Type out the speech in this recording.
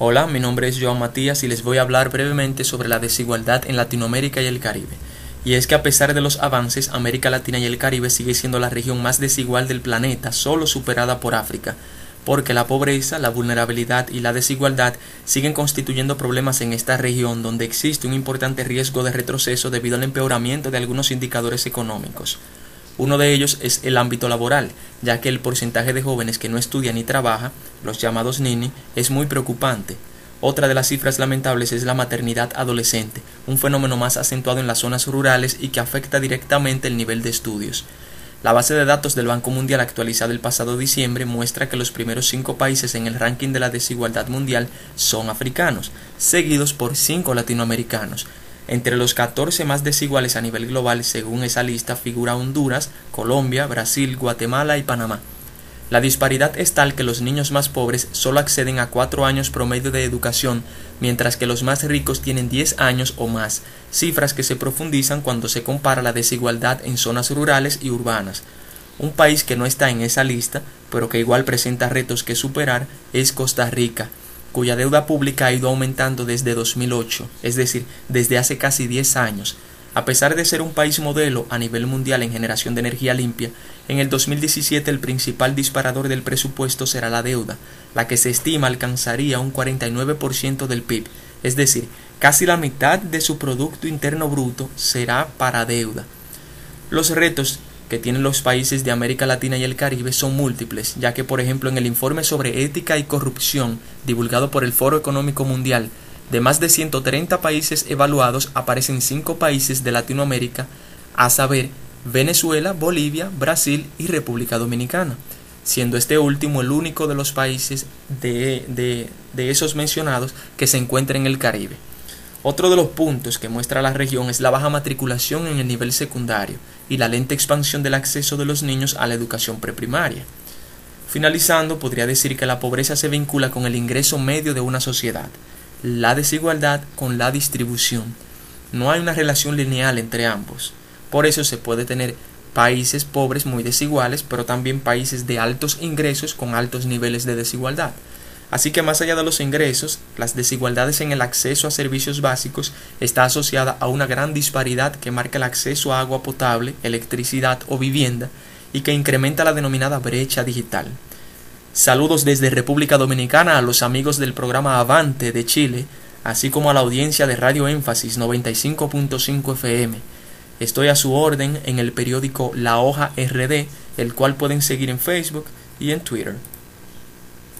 Hola, mi nombre es Joan Matías y les voy a hablar brevemente sobre la desigualdad en Latinoamérica y el Caribe. Y es que a pesar de los avances, América Latina y el Caribe sigue siendo la región más desigual del planeta, solo superada por África, porque la pobreza, la vulnerabilidad y la desigualdad siguen constituyendo problemas en esta región donde existe un importante riesgo de retroceso debido al empeoramiento de algunos indicadores económicos. Uno de ellos es el ámbito laboral, ya que el porcentaje de jóvenes que no estudian ni trabaja, los llamados NINI, es muy preocupante. Otra de las cifras lamentables es la maternidad adolescente, un fenómeno más acentuado en las zonas rurales y que afecta directamente el nivel de estudios. La base de datos del Banco Mundial actualizada el pasado diciembre muestra que los primeros cinco países en el ranking de la desigualdad mundial son africanos, seguidos por cinco latinoamericanos, entre los 14 más desiguales a nivel global, según esa lista, figura Honduras, Colombia, Brasil, Guatemala y Panamá. La disparidad es tal que los niños más pobres solo acceden a 4 años promedio de educación, mientras que los más ricos tienen 10 años o más, cifras que se profundizan cuando se compara la desigualdad en zonas rurales y urbanas. Un país que no está en esa lista, pero que igual presenta retos que superar, es Costa Rica, cuya deuda pública ha ido aumentando desde 2008, es decir, desde hace casi 10 años. A pesar de ser un país modelo a nivel mundial en generación de energía limpia, en el 2017 el principal disparador del presupuesto será la deuda, la que se estima alcanzaría un 49% del PIB, es decir, casi la mitad de su Producto Interno Bruto será para deuda. Los retos que tienen los países de América Latina y el Caribe son múltiples, ya que por ejemplo en el informe sobre ética y corrupción divulgado por el Foro Económico Mundial, de más de 130 países evaluados aparecen cinco países de Latinoamérica, a saber Venezuela, Bolivia, Brasil y República Dominicana, siendo este último el único de los países de, de, de esos mencionados que se encuentra en el Caribe. Otro de los puntos que muestra la región es la baja matriculación en el nivel secundario y la lenta expansión del acceso de los niños a la educación preprimaria. Finalizando, podría decir que la pobreza se vincula con el ingreso medio de una sociedad, la desigualdad con la distribución. No hay una relación lineal entre ambos. Por eso se puede tener países pobres muy desiguales, pero también países de altos ingresos con altos niveles de desigualdad. Así que más allá de los ingresos, las desigualdades en el acceso a servicios básicos está asociada a una gran disparidad que marca el acceso a agua potable, electricidad o vivienda y que incrementa la denominada brecha digital. Saludos desde República Dominicana a los amigos del programa Avante de Chile, así como a la audiencia de Radio Énfasis 95.5 FM. Estoy a su orden en el periódico La Hoja RD, el cual pueden seguir en Facebook y en Twitter.